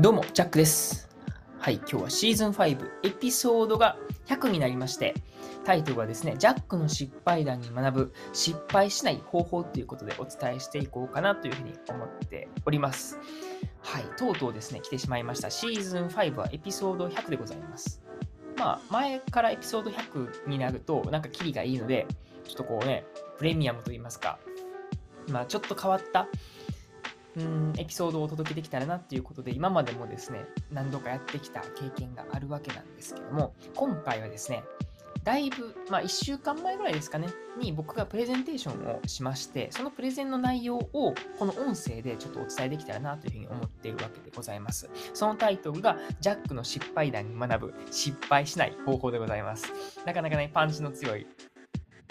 どうも、ジャックです。はい、今日はシーズン5エピソードが100になりまして、タイトルはですね、ジャックの失敗談に学ぶ失敗しない方法ということでお伝えしていこうかなというふうに思っております。はい、とうとうですね、来てしまいました。シーズン5はエピソード100でございます。まあ、前からエピソード100になると、なんかキリがいいので、ちょっとこうね、プレミアムといいますか、まあ、ちょっと変わったうんエピソードをお届けできたらなっていうことで今までもですね何度かやってきた経験があるわけなんですけども今回はですねだいぶ、まあ、1週間前ぐらいですかねに僕がプレゼンテーションをしましてそのプレゼンの内容をこの音声でちょっとお伝えできたらなというふうに思っているわけでございます。そのタイトルがジャックの失敗談に学ぶ失敗しない方法でございます。なかなかねパンチの強い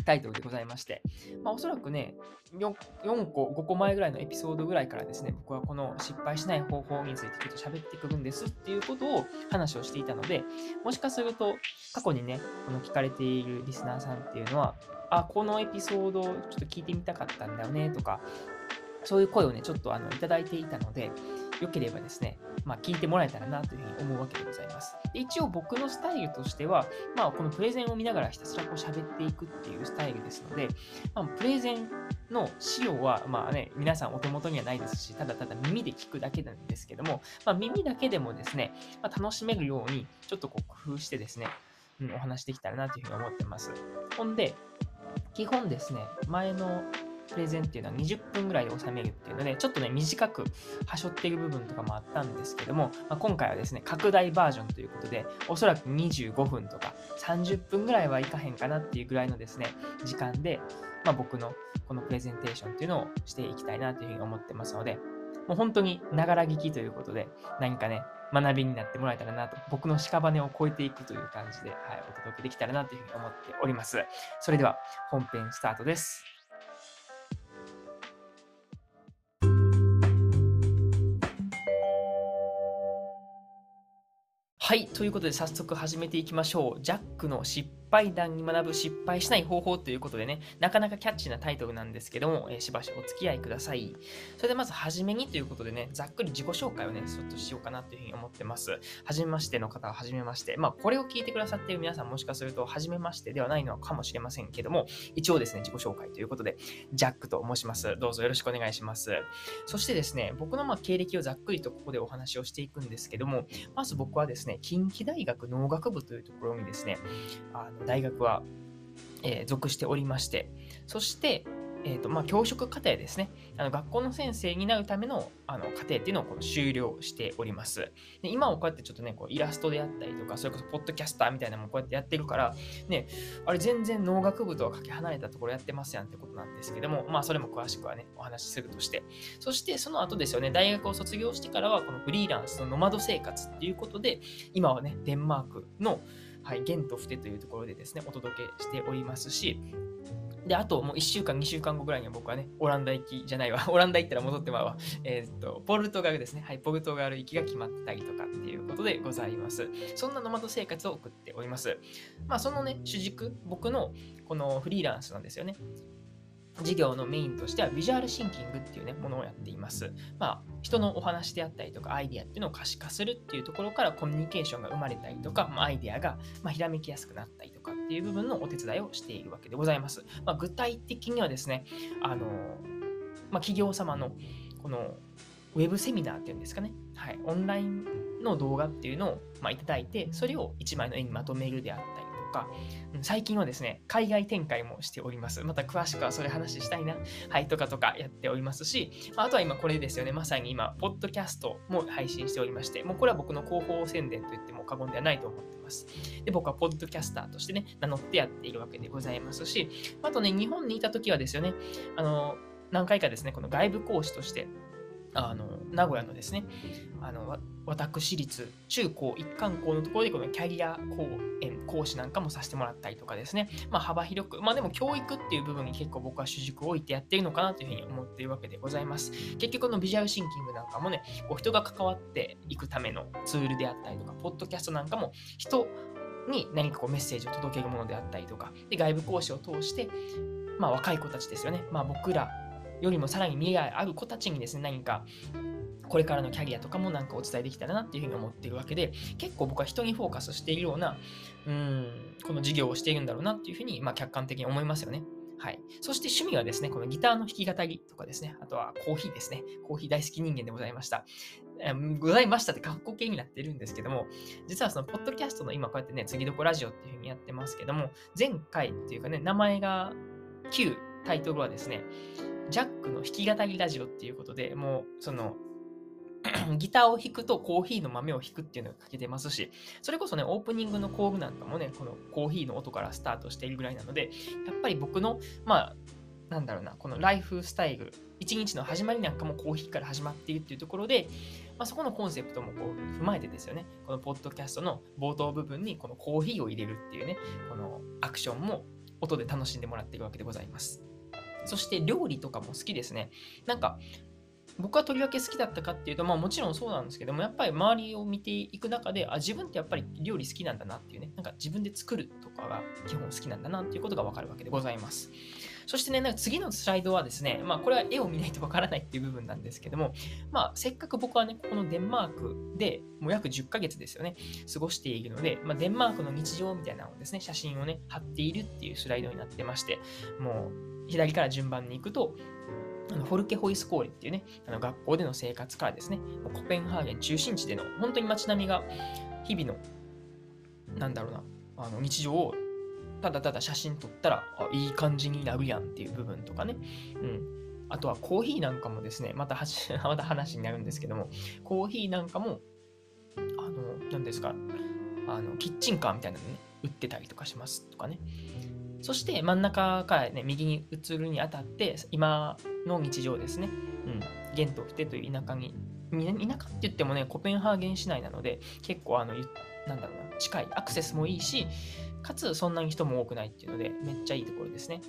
タイトルでございまして、まあ、おそらくね4、4個、5個前ぐらいのエピソードぐらいからですね、僕はこの失敗しない方法についてちょっと喋ってくるんですっていうことを話をしていたので、もしかすると過去にね、この聞かれているリスナーさんっていうのは、あ、このエピソードをちょっと聞いてみたかったんだよねとか、そういう声をね、ちょっとあのいただいていたので、よければですね、まあ、聞いてもらえたらなというふうに思うわけでございます。で一応僕のスタイルとしては、まあ、このプレゼンを見ながらひたすらこう喋っていくっていうスタイルですので、まあ、プレゼンの資料は、まあね、皆さんお手元にはないですし、ただただ耳で聞くだけなんですけども、まあ、耳だけでもですね、まあ、楽しめるように、ちょっとこう工夫してですね、うん、お話できたらなというふうに思ってます。ほんで、基本ですね、前のプレゼンっていうのは20分ぐらいで収めるっていうので、ちょっとね、短くはしょっている部分とかもあったんですけども、まあ、今回はですね、拡大バージョンということで、おそらく25分とか30分ぐらいはいかへんかなっていうぐらいのですね、時間で、まあ、僕のこのプレゼンテーションっていうのをしていきたいなというふうに思ってますので、もう本当にながら聞きということで、何かね、学びになってもらえたらなと、僕の屍を超えていくという感じで、はい、お届けできたらなというふうに思っております。それでは本編スタートです。はい。ということで、早速始めていきましょう。ジャックの失敗談に学ぶ失敗しない方法ということでね、なかなかキャッチーなタイトルなんですけども、えーしばしお付き合いください。それでまず、初めにということでね、ざっくり自己紹介をね、ちょっとしようかなというふうに思ってます。はじめましての方ははじめまして。まあ、これを聞いてくださっている皆さんもしかすると、はじめましてではないのかもしれませんけども、一応ですね、自己紹介ということで、ジャックと申します。どうぞよろしくお願いします。そしてですね、僕のま経歴をざっくりとここでお話をしていくんですけども、まず僕はですね、近畿大学農学部というところにですね、あ大学は、えー属しておりまして、そして、えーとまあ、教職課程ですね。あの学校の先生になるためのあの課程っていうのをこの修了しております。で今はこうやってちょっとねこうイラストであったりとかそれこそポッドキャスターみたいなのもこうやってやってるからねあれ全然農学部とはかけ離れたところやってますやんってことなんですけどもまあそれも詳しくはねお話しするとして。そしてその後ですよね大学を卒業してからはこのフリーランスのノマド生活っていうことで今はねデンマークのはい、ゲントフテというところでですね、お届けしておりますし、で、あともう1週間、2週間後ぐらいには僕はね、オランダ行きじゃないわ、オランダ行ったら戻ってまうわ、えーっと、ポルトガルですね、はい、ポルトガル行きが決まったりとかっていうことでございます。そんなノマド生活を送っております。まあ、そのね、主軸、僕のこのフリーランスなんですよね。事業のメインとしてはビジュアルシンキングっていうね、ものをやっています。まあ、人のお話であったりとか、アイデアっていうのを可視化するっていうところからコミュニケーションが生まれたりとか、まあ、アイデアが、ま、ひらめきやすくなったりとかっていう部分のお手伝いをしているわけでございます。まあ、具体的にはですね、あの、まあ、企業様のこのウェブセミナーっていうんですかね、はい、オンラインの動画っていうのを、まあ、いただいて、それを1枚の絵にまとめるであったりか、うん最近はですね、海外展開もしております。また詳しくはそれ話したいな、はい、とかとかやっておりますし、ああとは今これですよね、まさに今、ポッドキャストも配信しておりまして、もうこれは僕の広報宣伝と言っても過言ではないと思ってます。で、僕はポッドキャスターとしてね、名乗ってやっているわけでございますし、あとね、日本にいた時はですよね、あの、何回かですね、この外部講師として、あの名古屋のですね、あの私立中高一貫校のところでこのキャリア講演講師なんかもさせてもらったりとかですね、まあ、幅広く、まあでも教育っていう部分に結構僕は主軸を置いてやってるのかなというふうに思っているわけでございます。結局このビジュアルシンキングなんかもね、こう人が関わっていくためのツールであったりとか、ポッドキャストなんかも人に何かこうメッセージを届けるものであったりとか、で外部講師を通して、まあ若い子たちですよね、まあ僕らよりもさらに未来ある子たちにですね、何かこれからのキャリアとかもなんかお伝えできたらなっていうふうに思っているわけで、結構僕は人にフォーカスしているような、うん、この事業をしているんだろうなっていうふうに、まあ、客観的に思いますよね。はい。そして趣味はですね、このギターの弾き語りとかですね、あとはコーヒーですね。コーヒー大好き人間でございました。え、ございましたって格好系になってるんですけども、実はそのポッドキャストの今こうやってね、次どこラジオっていうふうにやってますけども、前回っていうかね、名前が旧タイトルはですね、ジャックの弾き語りラジオっていうことで、もうその ギターを弾くとコーヒーの豆を弾くっていうのが書けてますし、それこそね、オープニングの工具なんかもね、このコーヒーの音からスタートしているぐらいなので、やっぱり僕の、まあ、なんだろうな、このライフスタイル、一日の始まりなんかもコーヒーから始まっているっていうところで、まあ、そこのコンセプトもこう踏まえてですよね、このポッドキャストの冒頭部分にこのコーヒーを入れるっていうね、このアクションも音で楽しんでもらっているわけでございます。そして料理とかも好きですね。なんか僕はとりわけ好きだったかっていうと、まあもちろんそうなんですけども、やっぱり周りを見ていく中で、あ、自分ってやっぱり料理好きなんだなっていうね、なんか自分で作るとかが基本好きなんだなっていうことがわかるわけでございます。そしてね、なんか次のスライドはですね、まあこれは絵を見ないとわからないっていう部分なんですけども、まあせっかく僕はね、このデンマークでもう約10ヶ月ですよね、過ごしているので、まあ、デンマークの日常みたいなのをですね、写真をね、貼っているっていうスライドになってまして、もう左から順番に行くと、あのフォルケホイスコーレっていうね、あの学校での生活からですね、コペンハーゲン中心地での本当に街並みが日々の、なんだろうな、あの日常をただただ写真撮ったらあいい感じになるやんっていう部分とかね、うん。あとはコーヒーなんかもですね、また また話になるんですけども、コーヒーなんかも、あの、何ですか、あの、キッチンカーみたいなのね、売ってたりとかしますとかね。そして真ん中からね、右に移るにあたって、今の日常ですね。うん。ゲントフテという田舎に、田舎って言ってもね、コペンハーゲン市内なので、結構あの、なんだろうな、近い、アクセスもいいし、かつそんなに人も多くないっていうので、めっちゃいいところですね。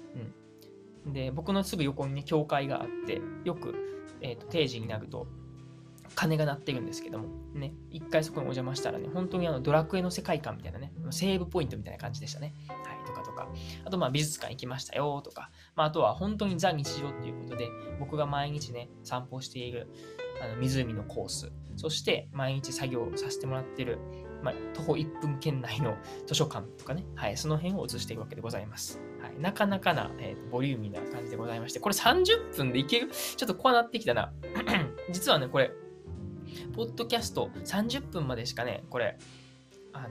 うん。で、僕のすぐ横にね、教会があって、よく、え、ー、と、定時になると、鐘が鳴ってるんですけども、ね、一回そこにお邪魔したらね、本当にあのドラクエの世界観みたいなね、セーブポイントみたいな感じでしたね。とかとか。あと、まあ、美術館行きましたよとか、まあ、あとは本当にザ日常っていうことで、僕が毎日ね、散歩しているあの湖のコース、そして毎日作業させてもらってる、まあ、徒歩1分圏内の図書館とかね、はい、その辺を映しているわけでございます。はい、なかなかな、えー、ボリューミーな感じでございまして、これ30分でいける？ちょっとこうなってきたな。実はね、これ、ポッドキャスト30分までしかね、これ、あの、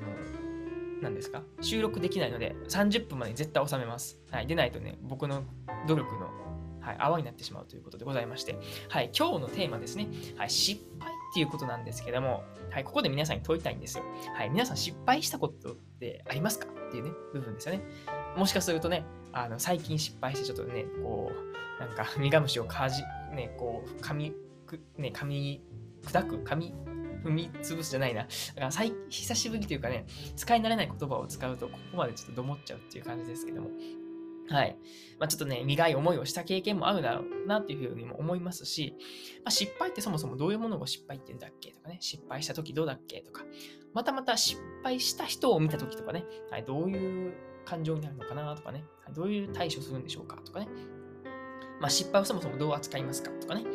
何ですか？収録できないので、30分まで絶対収めます。はい。でないとね、僕の努力の、はい、泡になってしまうということでございまして、はい。今日のテーマですね。はい。失敗っていうことなんですけども、はい。ここで皆さんに問いたいんですよ。はい。皆さん失敗したことってありますか？っていうね、部分ですよね。もしかするとね、あの、最近失敗してちょっとね、こう、なんか、苦虫をかじ、ね、こう、噛み、ね、噛み砕く、紙、踏み潰すじゃないな。だから最久しぶりというかね、使い慣れない言葉を使うと、ここまでちょっとどもっちゃうっていう感じですけども。はい。まあ、ちょっとね、苦い思いをした経験もあるだろうなっていうふうにも思いますし、まあ、失敗ってそもそもどういうものを失敗って言うんだっけとかね、失敗した時どうだっけとか、またまた失敗した人を見た時とかね、はい、どういう感情になるのかなとかね、どういう対処するんでしょうかとかね、まあ、失敗をそもそもどう扱いますかとかね、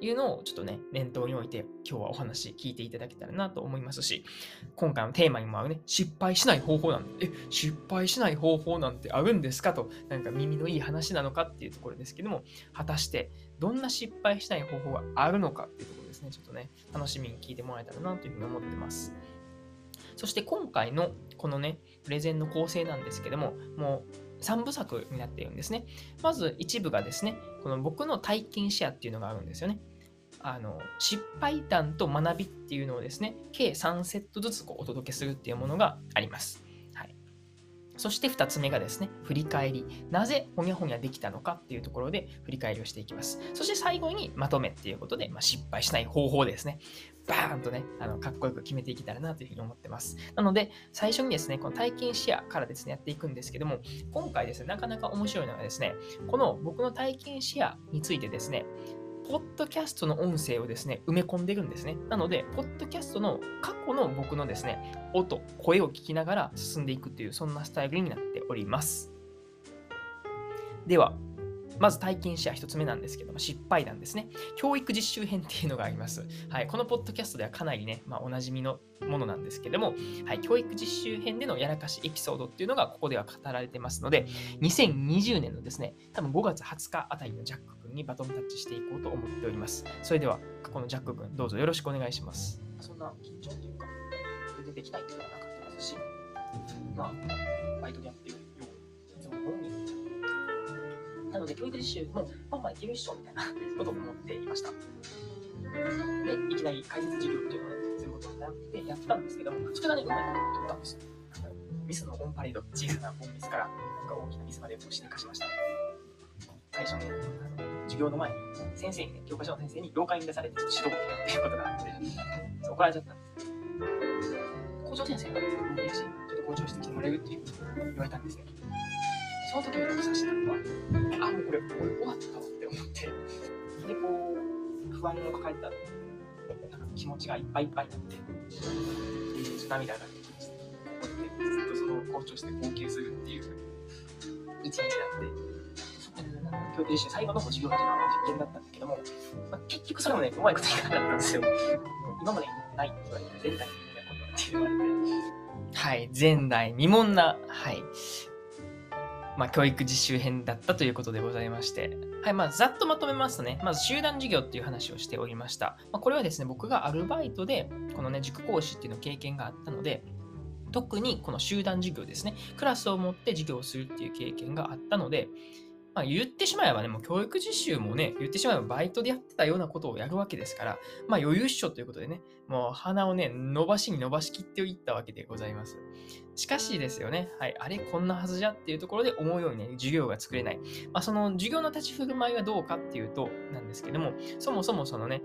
いうのをちょっとね、念頭に置いて今日はお話聞いていただけたらなと思いますし、今回のテーマにもあるね、失敗しない方法なんて、え、失敗しない方法なんてあるんですかと、なんか耳のいい話なのかっていうところですけども、果たしてどんな失敗しない方法があるのかっていうところですね、ちょっとね、楽しみに聞いてもらえたらなというふうに思ってます。そして今回のこのね、プレゼンの構成なんですけども、もう3部作になっているんですね。まず一部がですね、この僕の体験シェアっていうのがあるんですよね。あの失敗談と学びっていうのをですね、計3セットずつこうお届けするっていうものがあります。はい、そして2つ目がですね、振り返り。なぜほにゃほにゃできたのかっていうところで振り返りをしていきます。そして最後にまとめっていうことで、まあ、失敗しない方法ですね。バーンとね、あのかっこよく決めていけたらなというふうに思ってます。なので、最初にですね、この体験シェアからですね、やっていくんですけども、今回ですね、なかなか面白いのがですね、この僕の体験シェアについてですね、ポッドキャストの音声をですね、埋め込んでるんですね。なので、ポッドキャストの過去の僕のですね、音、声を聞きながら進んでいくという、そんなスタイルになっております。では、まず体験シェア1つ目なんですけども、失敗談ですね。教育実習編っていうのがあります。はい、このポッドキャストではかなりね、まあ、おなじみのものなんですけども、はい、教育実習編でのやらかしエピソードっていうのがここでは語られてますので、2020年のですね、多分5月20日あたりのジャック君にバトンタッチしていこうと思っております。それでは、このジャック君、どうぞよろしくお願いします。そんな緊張というか、全然できないっていうのはなかったですし、まあ、バイトでやってるように、いつも本人なので、教育実習も、まあまあいけるっしょみたいなことを思っていました。で、いきなり解説授業っていうのをね、することになってやったんですけども、それがね、うまいなと思ったんですよ。ミスのオンパレード、小さなオンミスから、なんか大きなミスまでをして化しました。最初ね、あの授業の前に、先生にね、教科書の先生に廊下に出されて指導っていうことがあって、怒られちゃったんです。校長先生が、いやし、ちょっと校長してきてもらえるっていう言われたんですね。その時に僕察したのは、あ、もうこれ、俺終わったわって思って、で、こう、不安を抱えたなんか気持ちがいっぱいいっぱいになって、で、涙が出てきました。ずっとその校長して号泣するっていう一日だって、そこで、教育実習最後の授業っていうのは実験だったんだけども、まあ、結局それもね、うまいこといかなかったんですよ。今までないって言われて、前代未聞なことって言われて。はい、前代未聞な、はい、まあ、教育実習編だったということでございまして、はい、まあ、ざっとまとめますとね、まず集団授業っていう話をしておりました。まあ、これはですね、僕がアルバイトで、このね、塾講師っていうの経験があったので、特にこの集団授業ですね、クラスを持って授業をするっていう経験があったので、まあ、言ってしまえばね、もう教育実習もね、言ってしまえばバイトでやってたようなことをやるわけですから、まあ余裕っしょということでね、もう鼻をね、伸ばしに伸ばしきっていったわけでございます。しかしですよね、はい、あれ、こんなはずじゃっていうところで思うようにね、授業が作れない。まあ、その授業の立ち振る舞いはどうかっていうと、なんですけども、そもそもそのね、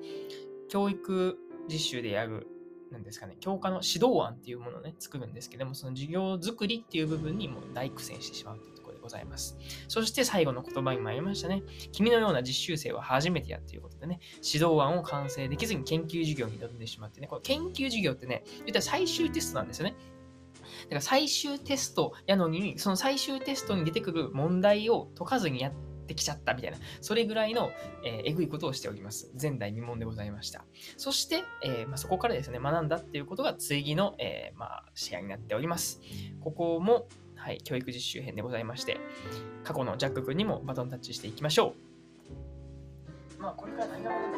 教育実習でやるなんですかね、教科の指導案っていうものをね、作るんですけども、その授業作りっていう部分にもう大苦戦してしまうとございます。そして最後の言葉にもありましたね。君のような実習生は初めてやっていうことでね、指導案を完成できずに研究授業に挑んでしまってね、この研究授業ってね、言ったら最終テストなんですよね。だから最終テストやのに、その最終テストに出てくる問題を解かずにやってきちゃったみたいな、それぐらいの、えー、えぐいことをしております。前代未聞でございました。そして、えー、まあ、そこからですね、学んだっていうことが次の、えー、まあ、試合になっております。ここも、はい、教育実習編でございまして、過去のジャック君にもバトンタッチしていきましょう。まあ、これから何が学だか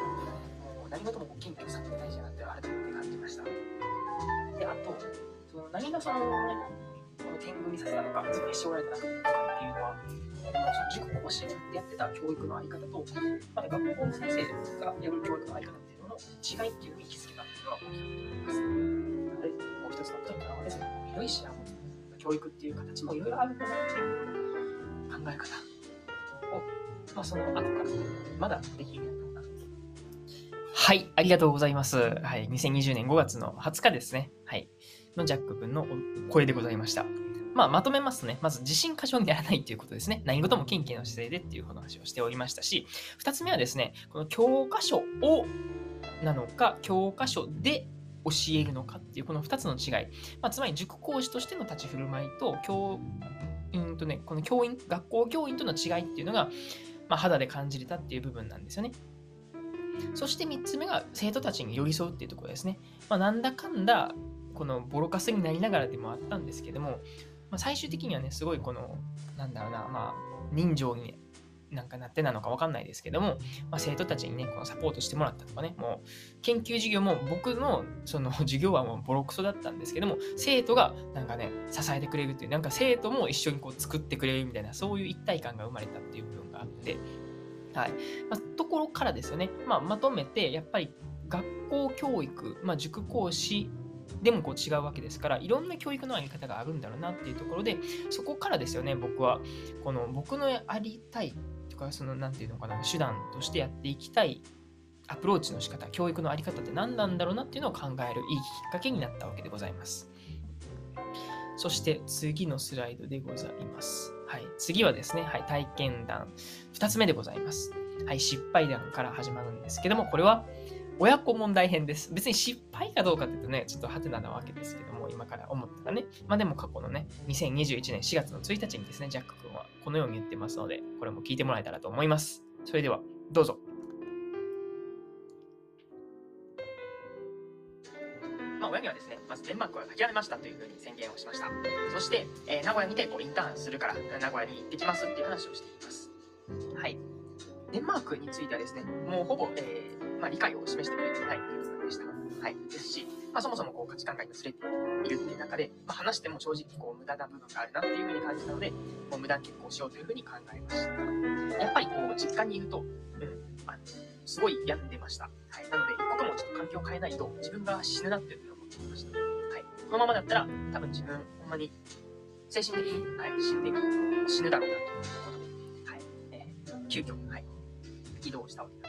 もう何事も謙虚さって大事だなって改めて感じました。で、あと、その何がその、ね、この天狗にさせたのか、そのしょうがないかっていうのは、その塾講師でやってた教育のあり方と、まあ、学校の先生がやる教育のあり方っていうのの違いっていうのに気づけたっていうのは大きいと思います。で、もう一つのことにとらわれ、広い視野を教育っていう形もいろいろあるんだなっていう考え方を、まあ、その後からまだできるようになったはい、ありがとうございます。はい、2020年5月の20日ですね。はい、のジャック君の声でございました。まあ、まとめますとね、まず自信過剰にならないということですね。何事も謙虚な姿勢でっていう話をしておりましたし、2つ目はですね、この教科書をなのか、教科書で教えるのかっていうこの2つの違い、まあ、つまり塾講師としての立ち振る舞いと教員とね、この教員、学校教員との違いっていうのが、まあ、肌で感じれたっていう部分なんですよね。そして3つ目が生徒たちに寄り添うっていうところですね。まあ、なんだかんだこのボロカスになりながらでもあったんですけども、まあ、最終的にはね、すごいこの、なんだろうな、まあ、人情になんかなってなのかわかんないですけども、まあ、生徒たちにね、このサポートしてもらったとかね、もう研究授業も僕のその 授業はもうボロクソだったんですけども、生徒がなんかね、支えてくれるっていう、なんか生徒も一緒にこう作ってくれるみたいな、そういう一体感が生まれたっていう部分があって、はい。まあ、ところからですよね、まあ、まとめて、やっぱり学校教育、まあ、塾講師でもこう違うわけですから、いろんな教育のあり方があるんだろうなっていうところで、そこからですよね、僕は、この僕のありたいとか、その、何て言うのかな、手段としてやっていきたいアプローチの仕方、教育の在り方って何なんだろうなっていうのを考えるいいきっかけになったわけでございます。そして次のスライドでございます。はい、次はですね、はい、体験談2つ目でございます。はい、失敗談から始まるんですけども、これは親子問題編です。別に失敗かどうかっていうとね、ちょっとハテナなわけですけども、今から思ったらね。まあでも過去のね、2021年4月の1日にですね、ジャック君はこのように言ってますので、これも聞いてもらえたらと思います。それでは、どうぞ。まあ、親にはですね、まずデンマークは諦めましたというふうに宣言をしました。そして、えー、名古屋にてこうインターンするから、名古屋に行ってきますっていう話をしています。はい。デンマークについてはですね、もうほぼ、えー、まあ、理解を示してくれていないという部分でした。はい。ですし、まあ、そもそもこう価値観が今すれているっていう中で、まあ、話しても正直こう無駄な部分があるなっていうふうに感じたので、もう無断結婚しようというふうに考えました。やっぱりこう実家にいると、うん、まあ、すごい病んでました。はい。なので、一刻もちょっと環境を変えないと自分が死ぬなっていうふうに思っていました。はい。このままだったら多分自分、ほんまに精神的に、はい、死んで、死ぬだろうなということで、はい。えー、急遽、はい。移動したわけです。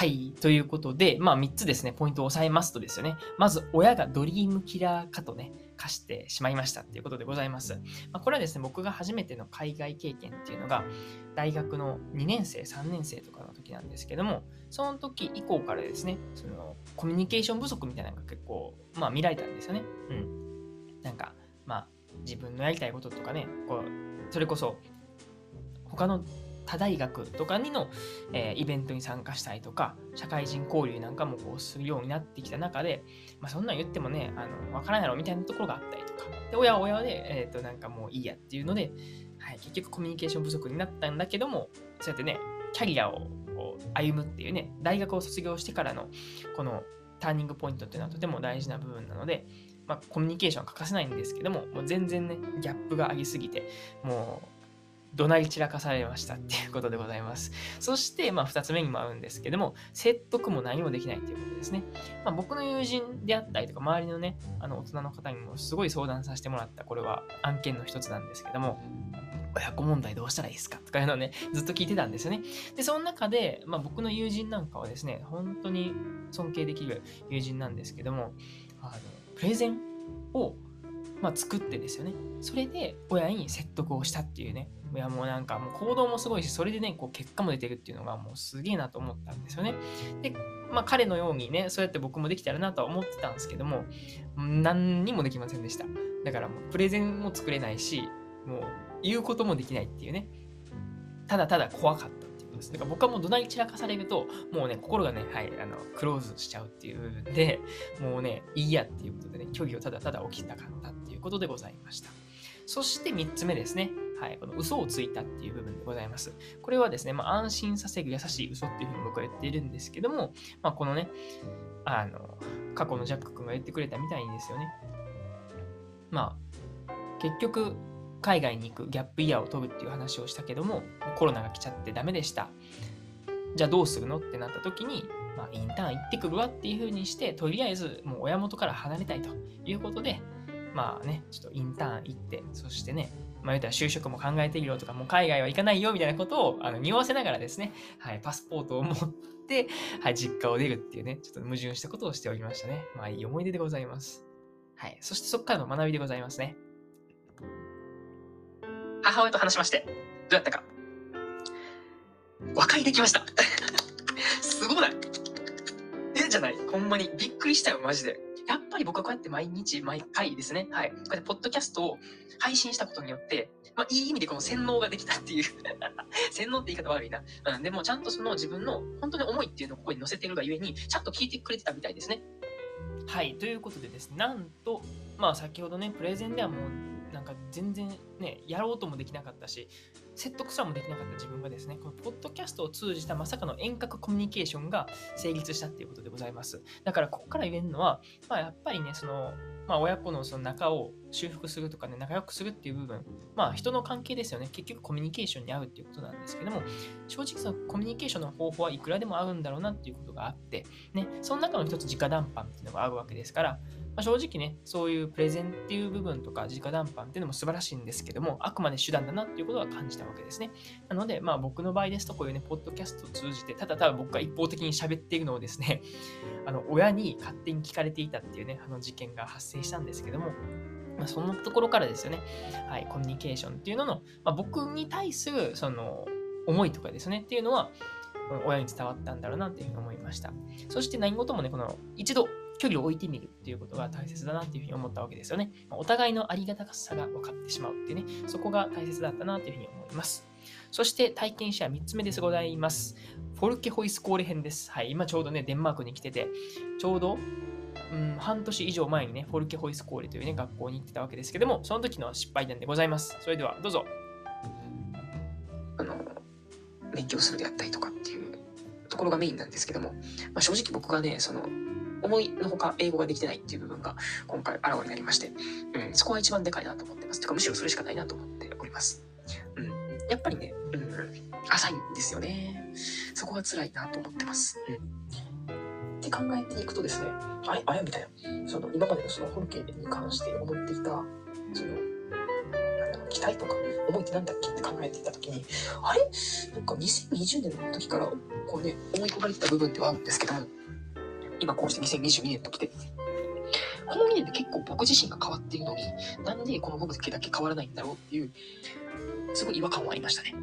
はい。ということで、まあ3つですね、ポイントを押さえますとですよね。まず、親がドリームキラーかとね、課してしまいましたっていうことでございます。まあ、これはですね、僕が初めての海外経験っていうのが、大学の2年生、3年生とかの時なんですけども、その時以降からですね、そのコミュニケーション不足みたいなのが結構、まあ見られたんですよね。うん。なんか、まあ、自分のやりたいこととかね、こう、それこそ、他の他大学とかにの、えー、イベントに参加したりとか、社会人交流なんかもこうするようになってきた中で、まあ、そんなん言ってもね、あの、わからんやろみたいなところがあったりとか、で、親は親で、えっ、ー、と、なんかもういいやっていうので、はい、結局コミュニケーション不足になったんだけども、そうやってね、キャリアをこう歩むっていうね、大学を卒業してからの、このターニングポイントっていうのはとても大事な部分なので、まあ、コミュニケーションは欠かせないんですけども、もう全然ね、ギャップがありすぎて、もう、怒鳴り散らかされましたっていうことでございます。そして、まあ、二つ目にも合うんですけども、説得も何もできないということですね。まあ、僕の友人であったりとか、周りのね、あの、大人の方にもすごい相談させてもらった、これは案件の一つなんですけども、親子問題どうしたらいいですかとかいうのをね、ずっと聞いてたんですよね。で、その中で、まあ、僕の友人なんかはですね、本当に尊敬できる友人なんですけども、あの、プレゼンをまあ、作ってですよね。それで親に説得をしたっていうね。いやもうなんかもう行動もすごいし、それでね、こう結果も出てるっていうのがもうすげえなと思ったんですよね。で、まあ彼のようにね、そうやって僕もできたらなとは思ってたんですけども、何にもできませんでした。だからもうプレゼンも作れないし、もう言うこともできないっていうね。ただただ怖かった。です。だから僕はもう怒鳴り散らかされると、もうね、心がね、はい、あの、クローズしちゃうっていう部分で、もうね、いいやっていうことでね、虚偽をただただ起きたかったっていうことでございました。そして3つ目ですね。はい、この嘘をついたっていう部分でございます。これはですね、まあ、安心させる優しい嘘っていうふうに僕は言っているんですけども、まあ、このね、あの、過去のジャック君が言ってくれたみたいにですよね。まあ、結局、海外に行くギャップイヤーを取るっていう話をしたけども、コロナが来ちゃってダメでした。じゃあどうするのってなった時に、まあ、インターン行ってくるわっていう風にして、とりあえずもう親元から離れたいということで、まあね、ちょっとインターン行って、そしてね、まあ言ったら就職も考えているよとか、もう海外は行かないよみたいなことをあの匂わせながらですね、はい、パスポートを持って、はい、実家を出るっていうね、ちょっと矛盾したことをしておりましたね。まあいい思い出でございます。はい。そしてそこからの学びでございますね。母親と話しまして、どうやったか。和解できました。すごないえじゃないほんまに。びっくりしたよ、マジで。やっぱり僕はこうやって毎日、毎回ですね、はい。こうやってポッドキャストを配信したことによって、まあ、いい意味でこの洗脳ができたっていう 洗脳って言い方悪いな。うん、でもちゃんとその自分の本当に思いっていうのをここに載せてるがゆえに、ちゃんと聞いてくれてたみたいですね。はい、ということでですね、なんと、まあ先ほどね、プレゼンではもうなんか全然ね、やろうともできなかったし、説得すらもできなかった自分がですね、このポッドキャストを通じたまさかの遠隔コミュニケーションが成立したっていうことでございます。だからここから言えるのは、まあやっぱりね、その、まあ親子のその仲を修復するとかね、仲良くするっていう部分、まあ人の関係ですよね。結局コミュニケーションに合うっていうことなんですけども、正直そのコミュニケーションの方法はいくらでも合うんだろうなっていうことがあって、ね、その中の一つ直談判っていうのが合うわけですから、まあ、正直ね、そういうプレゼンっていう部分とか、直談判っていうのも素晴らしいんですけどけども、あくまで手段だなっていうことは感じたわけですね。なので、まあ僕の場合ですと、こういうね、ポッドキャストを通じて、ただただ僕が一方的に喋っているのをですね、あの、親に勝手に聞かれていたっていうね、あの事件が発生したんですけども、まあ、そのところからですよね、はい、コミュニケーションっていうのの、まあ、僕に対する、その、思いとかですね、っていうのは、親に伝わったんだろうなっていうふうに思いました。そして何事もね、この一度距離を置いてみるっていうことが大切だなっていうふうに思ったわけですよね。お互いのありがたさが分かってしまうっていうね、そこが大切だったなというふうに思います。そして体験者3つ目ですございます。フォルケホイスコーレ編です。はい、今ちょうどね、デンマークに来てて、ちょうどうん、半年以上前にね、フォルケホイスコーレというね、学校に行ってたわけですけども、その時の失敗談でございます。それでは、どうぞ。勉強するであったりとかっていうところがメインなんですけども、まあ、正直僕がね、その、思いのほか英語ができてないっていう部分が今回あらわになりまして、うん、そこが一番でかいなと思ってます。てか、むしろそれしかないなと思っております。うん、やっぱりね、うん、浅いんですよね。そこが辛いなと思ってます。うんって考えていくとですね、あれ？あれ？みたいな、その今までのその本家に関して思っていた、その、期待とか思いってなんだっけって考えていたときに、あれ？なんか2020年の時から、こうね、思い込まれてた部分ではあるんですけども、今こうして2022年と来て、この2年で結構僕自身が変わっているのに、なんでこの部分だけ変わらないんだろうっていう、すごい違和感はありましたね。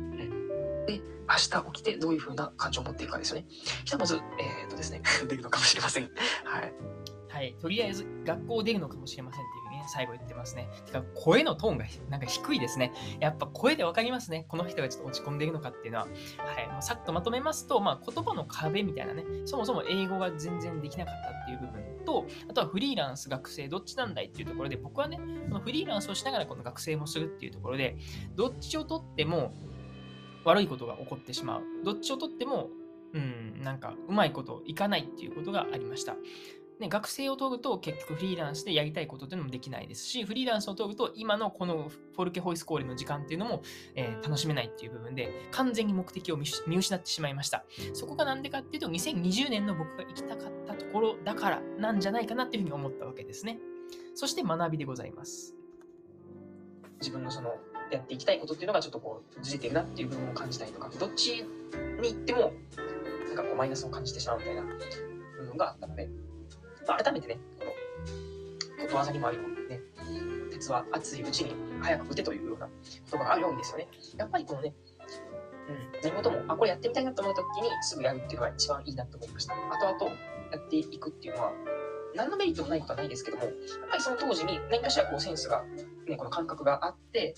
で、明日起きてどういう風な感情を持っていくかですよね。ひとまず、えー、とですね、出るのかもしれません。はい。はい、とりあえず学校出るのかもしれません、最後言ってますね。てか、声のトーンがなんか低いですね。やっぱ声でわかりますね。この人がちょっと落ち込んでいるのかっていうのは。はい、もうさっとまとめますと、まあ、言葉の壁みたいなね、そもそも英語が全然できなかったっていう部分と、あとはフリーランス、学生、どっちなんだいっていうところで、僕はね、このフリーランスをしながらこの学生もするっていうところで、どっちをとっても、悪いことが起こってしまう。どっちをとっても、うん、なんか、うまいこといかないっていうことがありました。ね、学生を取ると結局フリーランスでやりたいことっていうのもできないですし、フリーランスを取ると今のこのフォルケホイスコーレの時間っていうのも、えー、楽しめないっていう部分で完全に目的を見失ってしまいました。そこがなんでかっていうと2020年の僕が行きたかったところだからなんじゃないかなっていうふうに思ったわけですね。そして学びでございます。自分のそのやっていきたいことっていうのがちょっとこうずれてるなっていう部分を感じたりとかどっちに行ってもなんかこうマイナスを感じてしまうみたいな部分があったので、まあ、改めてねこのことわざにもあるようにね鉄は熱いうちに早く打てというような言葉があるようにですよねやっぱりこのねうん、何事も、あ、これやってみたいなと思うときにすぐやるっていうのが一番いいなと思いました。後々やっていくっていうのは、何のメリットもないことはないですけども、やっぱりその当時に何かしらこうセンスが、ね、この感覚があって、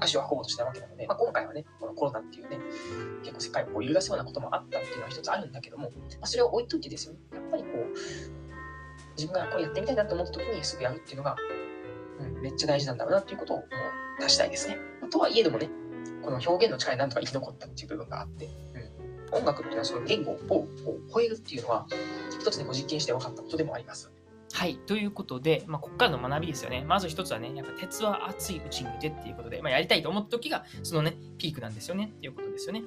足を運ぼうとしたわけなので、まあ、今回はね、このコロナっていうね、結構世界を揺るがすようなこともあったっていうのは一つあるんだけども、まあ、それを置いといてですよね、やっぱりこう、自分がこれやってみたいなと思った時にすぐやるっていうのが、うん、めっちゃ大事なんだろうなっていうことをもう出したいですね。とはいえでもね、この表現の力になんとか生き残ったっていう部分があって、うん、音楽っていうのはその言語を超えるっていうのは、一つね、こう実験して分かったことでもあります。はい。ということで、まあ、ここからの学びですよね。まず一つはね、やっぱ鉄は熱いうちに打てっていうことで、まあ、やりたいと思った時が、そのね、ピークなんですよねっていうことですよね。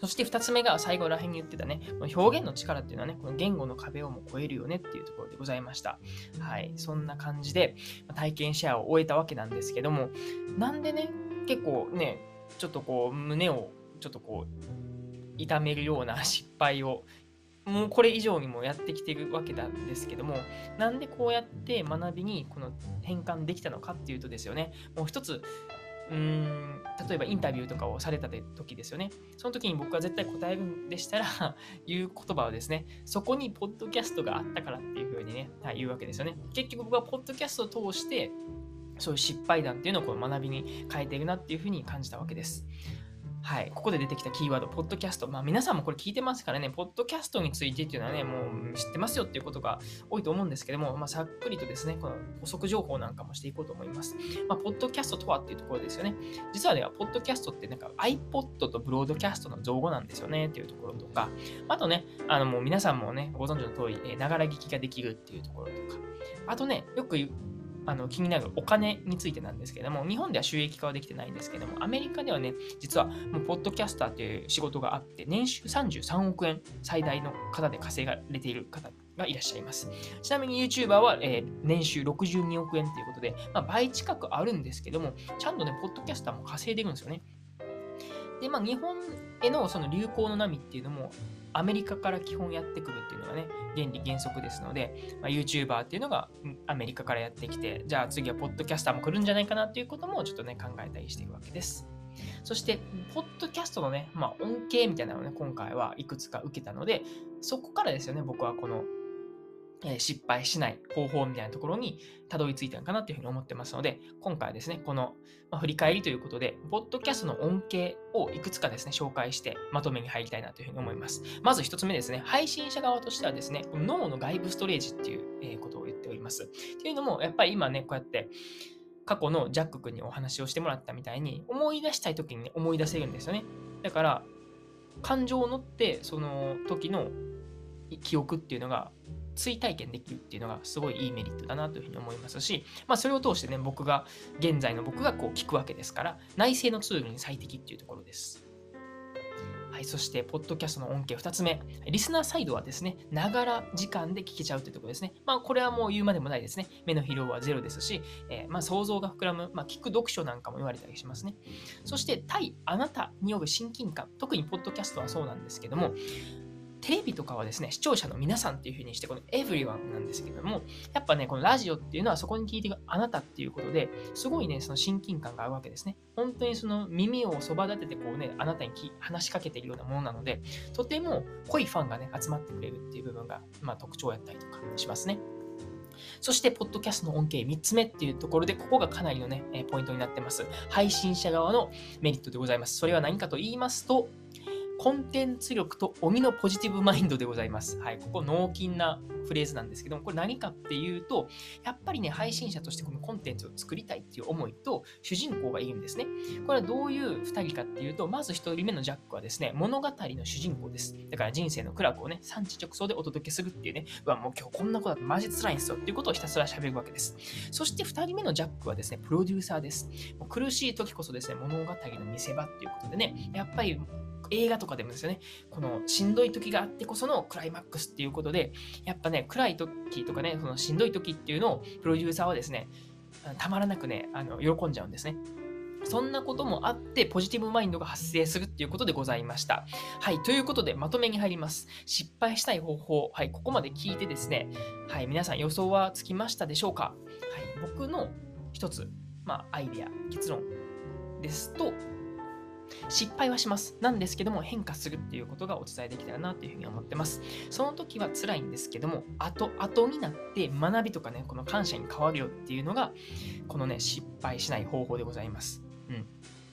そして2つ目が最後らへんに言ってたね、表現の力っていうのはね、この言語の壁をも超えるよねっていうところでございました。はい。そんな感じで体験シェアを終えたわけなんですけども、なんでね、結構ね、ちょっとこう、胸をちょっとこう、痛めるような失敗をもうこれ以上にもやってきてるわけなんですけども、なんでこうやって学びにこの変換できたのかっていうとですよね、もう一つ、うーん例えばインタビューとかをされた時ですよね。その時に僕が絶対答えるんでしたら 言う言葉はですね、そこにポッドキャストがあったからっていうふうにね、はい、言うわけですよね。結局僕はポッドキャストを通して、そういう失敗談っていうのをこう学びに変えているなっていうふうに感じたわけです。はい、ここで出てきたキーワード、ポッドキャスト。まあ皆さんもこれ聞いてますからね、ポッドキャストについてっていうのはね、もう知ってますよっていうことが多いと思うんですけども、まあ、さっくりとですね、この補足情報なんかもしていこうと思います。まあ、ポッドキャストとはっていうところですよね。実はね、ポッドキャストってなんか iPod とブロードキャストの造語なんですよねっていうところとか、あとね、あのもう皆さんもね、ご存知の通り、ながら聞きができるっていうところとか、あとね、よくあの気になるお金についてなんですけども、日本では収益化はできてないんですけども、アメリカではね、実はもうポッドキャスターという仕事があって、年収33億円最大の方で稼がれている方がいらっしゃいます。ちなみに YouTuber は、えー、年収62億円ということで、まあ、倍近くあるんですけども、ちゃんとね、ポッドキャスターも稼いでるんですよね。で、まあ、日本へのその流行の波っていうのも、アメリカから基本やってくるっていうのがね、原理原則ですので、まあ、YouTuber っていうのがアメリカからやってきて、じゃあ次はポッドキャスターも来るんじゃないかなっていうこともちょっとね、考えたりしているわけです。そして、ポッドキャストのね、まあ、恩恵みたいなのをね、今回はいくつか受けたので、そこからですよね、僕はこの、え失敗しない方法みたいなところにたどり着いたのかなというふうに思ってますので、今回はですね、この、ま、振り返りということで、ポッドキャストの恩恵をいくつかですね、紹介してまとめに入りたいなというふうに思います。まず一つ目ですね、配信者側としてはですね、脳の外部ストレージっていうことを言っております。っていうのも、やっぱり今ね、こうやって、過去のジャック君にお話をしてもらったみたいに、思い出したい時にね、思い出せるんですよね。だから、感情を乗って、その時の記憶っていうのが追体験できるっていうのがすごいいいメリットだなというふうに思いますし、まあ、それを通してね僕が現在の僕がこう聞くわけですから内製のツールに最適っていうところです。はい、そして、ポッドキャストの恩恵2つ目。リスナーサイドはですね、ながら時間で聞けちゃうというところですね。まあ、これはもう言うまでもないですね。目の疲労はゼロですし、えーまあ、想像が膨らむ、まあ、聞く読書なんかも言われたりしますね。そして、対あなたによる親近感。特にポッドキャストはそうなんですけども、テレビとかはですね、視聴者の皆さんっていう風にして、この everyone なんですけども、やっぱね、このラジオっていうのはそこに聞いてるあなたっていうことで、すごいね、その親近感があるわけですね。本当にその耳をそば立ててこうね、あなたにき話しかけているようなものなので、とても濃いファンがね、集まってくれるっていう部分が、まあ、特徴やったりとかしますね。そして、ポッドキャストの恩恵3つ目っていうところで、ここがかなりのね、ポイントになってます。配信者側のメリットでございます。それは何かと言いますと、コンテンツ力と鬼のポジティブマインドでございます。はい、ここ脳筋なフレーズなんですけども、これ何かっていうと、やっぱりね、配信者としてこのコンテンツを作りたいっていう思いと、主人公がいるんですね。これはどういう2人かっていうと、まず1人目のジャックはですね、物語の主人公です。だから人生の苦楽をね、産地直送でお届けするっていうね、うわ、もう今日こんなことだってマジ辛いんですよっていうことをひたすら喋るわけです。そして2人目のジャックはですね、プロデューサーです。もう苦しい時こそですね、物語の見せ場っていうことでね、やっぱり映画とかでもですよね、このしんどい時があってこそのクライマックスっていうことで、やっぱね、暗い時とかね、そのしんどい時っていうのをプロデューサーはですね、たまらなくね、あの喜んじゃうんですね。そんなこともあって、ポジティブマインドが発生するっていうことでございました。はい、ということで、まとめに入ります。失敗したい方法。はい、ここまで聞いてですね、はい、皆さん予想はつきましたでしょうか？はい、僕の一つ、まあ、アイデア、結論ですと、失敗はします。なんですけども、変化するっていうことがお伝えできたらなというふうに思ってます。その時は辛いんですけども、後々になって学びとかね、この感謝に変わるよっていうのが、このね、失敗しない方法でございます。うん。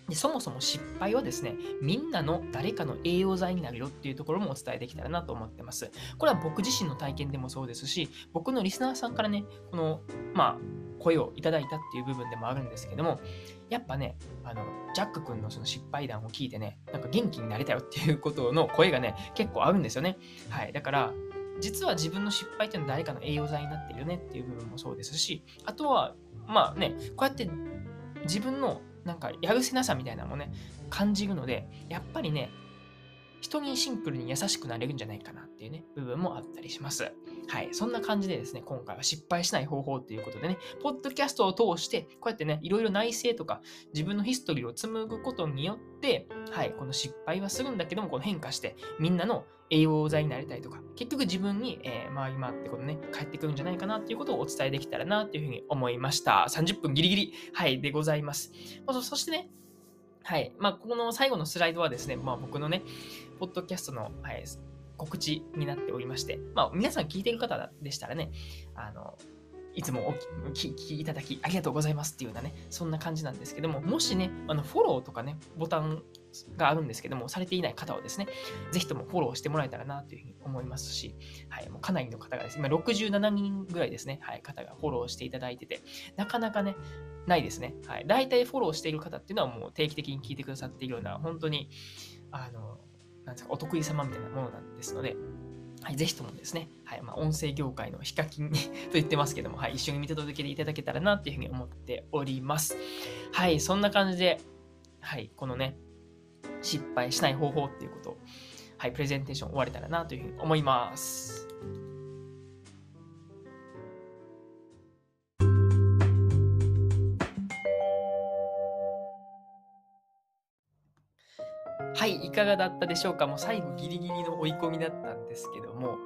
でそもそも失敗はですね、みんなの誰かの栄養剤になるよっていうところもお伝えできたらなと思ってます。これは僕自身の体験でもそうですし、僕のリスナーさんからね、この、まあ、声をいただいたっていう部分でもあるんですけども、やっぱね、あの、ジャック君のその失敗談を聞いてね、なんか元気になれたよっていうことの声がね、結構あるんですよね。はい。だから、実は自分の失敗っていうのは誰かの栄養剤になってるよねっていう部分もそうですし、あとは、まあね、こうやって自分のなんかやるせなさみたいなのもね、感じるので、やっぱりね、人にシンプルに優しくなれるんじゃないかなっていうね、部分もあったりします。はい。そんな感じでですね、今回は失敗しない方法ということでね、ポッドキャストを通して、こうやってね、いろいろ内政とか自分のヒストリーを紡ぐことによって、はい、この失敗はするんだけども、この変化して、みんなの栄養剤になりたいとか、結局自分に、えー回り回ってこのね、帰ってくるんじゃないかなっていうことをお伝えできたらなというふうに思いました。30分ギリギリ、はい、でございます。まあそそしてね、はい。まあ、この最後のスライドはですね、まあ、僕のね、ポッドキャストの、はい、告知になっておりまして、まあ、皆さん聞いている方でしたらね、あの、いつもお聞きいただきありがとうございますっていうようなね、そんな感じなんですけども、もしね、あのフォローとかね、ボタンがあるんですけども、されていない方はですね、ぜひともフォローしてもらえたらなというふうに思いますし、はい、もうかなりの方がですね、今67人ぐらいですね、はい、方がフォローしていただいてて、なかなかね、ないですね。はい。大体フォローしている方っていうのはもう定期的に聞いてくださっているような、本当に、あの、なんですか、お得意様みたいなものなんですので、はい、ぜひともですね、はい、まあ、音声業界のヒカキン と言ってますけども、はい、一緒に見届けていただけたらなっていうふうに思っております。はい、そんな感じで、はい、このね、失敗しない方法っていうことを、はい、プレゼンテーション終われたらなというふうに思います。はい、いかがだったでしょうか？もう最後ギリギリの追い込みだったんですけども、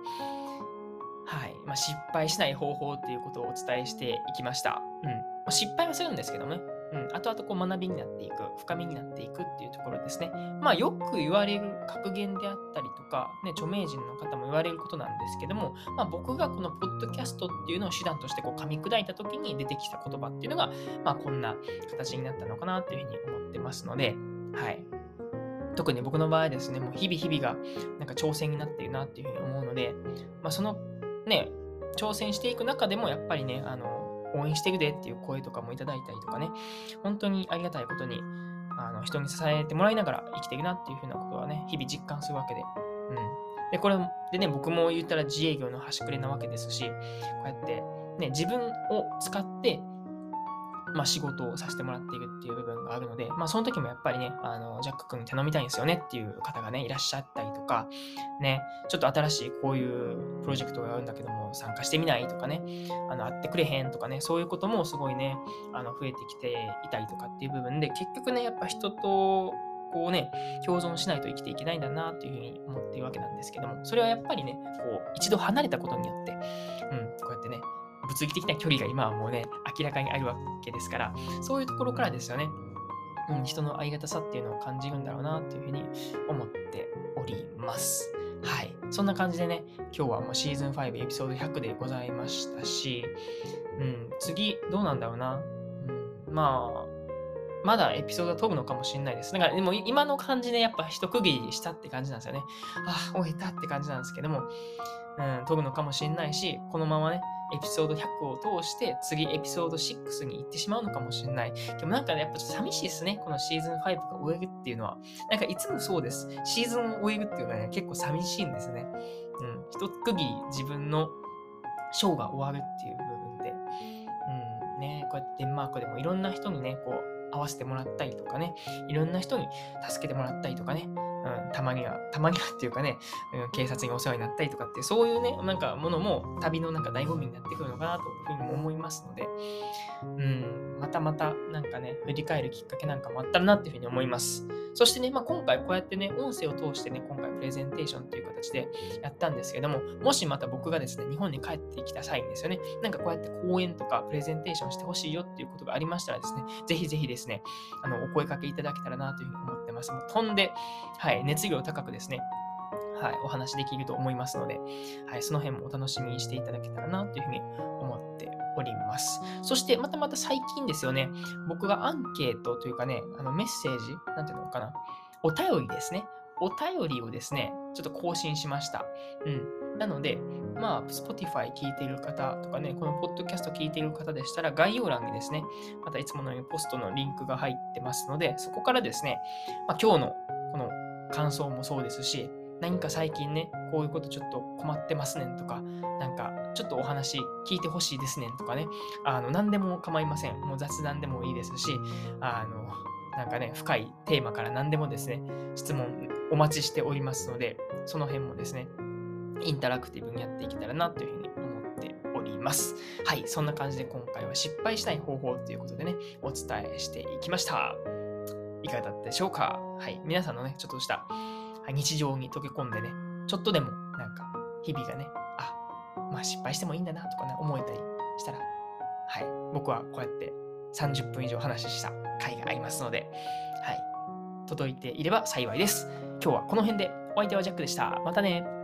はい、まあ、失敗しない方法っていうことをお伝えしていきました。うん。まあ失敗はするんですけどね。うん、後々こう学びになっていく、深みになっていくっていうところですね。まあよく言われる格言であったりとか、ね、著名人の方も言われることなんですけども、まあ僕がこのポッドキャストっていうのを手段としてこう噛み砕いた時に出てきた言葉っていうのが、まあこんな形になったのかなというふうに思ってますので、はい。特に僕の場合ですね、もう日々日々がなんか挑戦になっているなっていうふうに思うので、まあそのね、挑戦していく中でもやっぱりね、あの、応援してるでっていう声とかもいただいたりとかね、本当にありがたいことに、あの人に支えてもらいながら生きてるなっていうふうなことはね、日々実感するわけで。うん。で、これでね、僕も言ったら自営業の端くれなわけですし、こうやってね、自分を使ってまあ、仕事をさせてもらっているっていう部分があるので、まあ、その時もやっぱりね、あの、ジャック君頼みたいんですよねっていう方がね、いらっしゃったりとか、ね、ちょっと新しいこういうプロジェクトがあるんだけども、参加してみないとかね、あの、会ってくれへんとかね、そういうこともすごいね、あの、増えてきていたりとかっていう部分で、結局ね、やっぱ人と、こうね、共存しないと生きていけないんだなというふうに思っているわけなんですけども、それはやっぱりね、こう、一度離れたことによって、うん、こうやってね、物理的な距離が今はもうね、明らかにあるわけですから、そういうところからですよね、うん、人のありがたさっていうのを感じるんだろうなっていうふうに思っております。はい。そんな感じでね、今日はもうシーズン5エピソード100でございましたし、うん、次どうなんだろうな。うん、まあ、まだエピソードは飛ぶのかもしれないです。だから、でも今の感じでやっぱ一区切りしたって感じなんですよね。ああ、終えたって感じなんですけども、うん、飛ぶのかもしれないし、このままね、エピソード100を通して次エピソード6に行ってしまうのかもしれない。でもなんかね、やっぱ寂しいですね。このシーズン5が終えるっていうのは。なんかいつもそうです。シーズンを終えるっていうのはね、結構寂しいんですね。うん。一区切り自分のショーが終わるっていう部分で。うん。ね、こうやってデンマークでもいろんな人にね、こう、合わせてもらったりとかね、いろんな人に助けてもらったりとかね、うん、たまには、たまには っていうかね、うん、警察にお世話になったりとかって、そういうね、なんかものも旅のなんか醍醐味になってくるのかなというふうにも思いますので、うん、またまたなんかね、振り返るきっかけなんかもあったらなっていうふうに思います。そしてね、まあ、今回こうやってね、音声を通してね、今回プレゼンテーションという形でやったんですけども、もしまた僕がですね、日本に帰ってきた際にですよね、なんかこうやって講演とかプレゼンテーションしてほしいよっていうことがありましたらですね、ぜひぜひですね、あの、お声かけいただけたらなというふうに思ってます。もう飛んで、はい、熱量高くですね、はい、お話できると思いますので、はい、その辺もお楽しみにしていただけたらなというふうに思っております。そして、またまた最近ですよね、僕がアンケートというかね、あのメッセージ、なんていうのかな、お便りですね。お便りをですね、ちょっと更新しました。うん。なので、まあ、Spotify 聞いている方とかね、このポッドキャスト聞いている方でしたら、概要欄にですね、またいつものようにポストのリンクが入ってますので、そこからですね、まあ、今日のこの感想もそうですし、何か最近ね、こういうことちょっと困ってますねんとか、なんかちょっとお話聞いてほしいですねんとかね、あの、何でも構いません。もう雑談でもいいですし、あの、なんかね、深いテーマから何でもですね、質問お待ちしておりますので、その辺もですね、インタラクティブにやっていけたらなというふうに思っております。はい、そんな感じで今回は失敗しない方法ということでね、お伝えしていきました。いかがだったでしょうか？はい、皆さんのね、ちょっとした、日常に溶け込んでね、ちょっとでもなんか日々がね、あ、まあ失敗してもいいんだなとかね、思えたりしたら、はい、僕はこうやって30分以上話した回がありますので、はい、届いていれば幸いです。今日はこの辺でお相手はジャックでした。またね。